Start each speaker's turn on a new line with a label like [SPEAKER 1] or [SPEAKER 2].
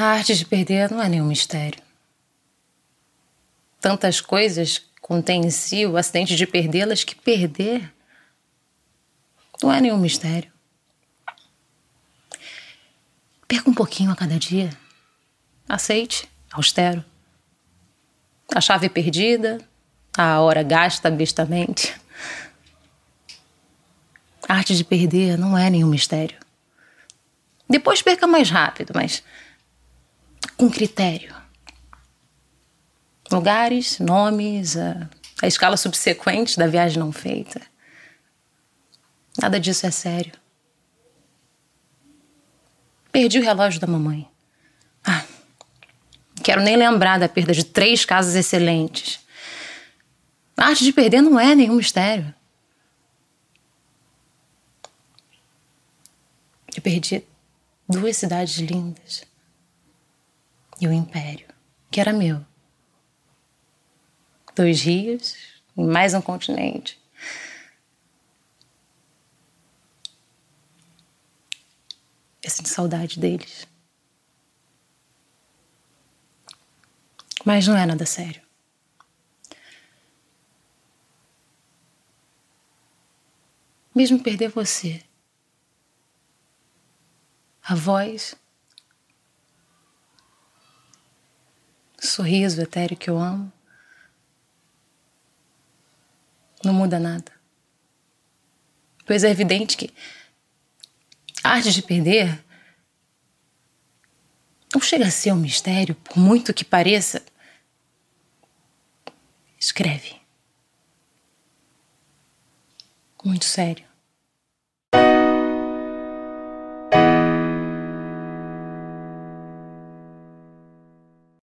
[SPEAKER 1] A arte de perder não é nenhum mistério. Tantas coisas contém em si o acidente de perdê-las que perder não é nenhum mistério. Perca um pouquinho a cada dia. Aceite, austero. A chave perdida, a hora gasta bestamente. A arte de perder não é nenhum mistério. Depois perca mais rápido, mas com critério. Lugares, nomes, a, a escala subsequente da viagem não feita. Nada disso é sério. Perdi o relógio da mamãe. Ah, quero nem lembrar da perda de três casas excelentes. A arte de perder não é nenhum mistério. Eu perdi duas cidades lindas e o império, que era meu. Dois rios e mais um continente. Eu sinto saudade deles. Mas não é nada sério. Mesmo perder você, a voz, sorriso etéreo que eu amo, não muda nada. Pois é evidente que a arte de perder não chega a ser um mistério, por muito que pareça. Escreve. Muito sério.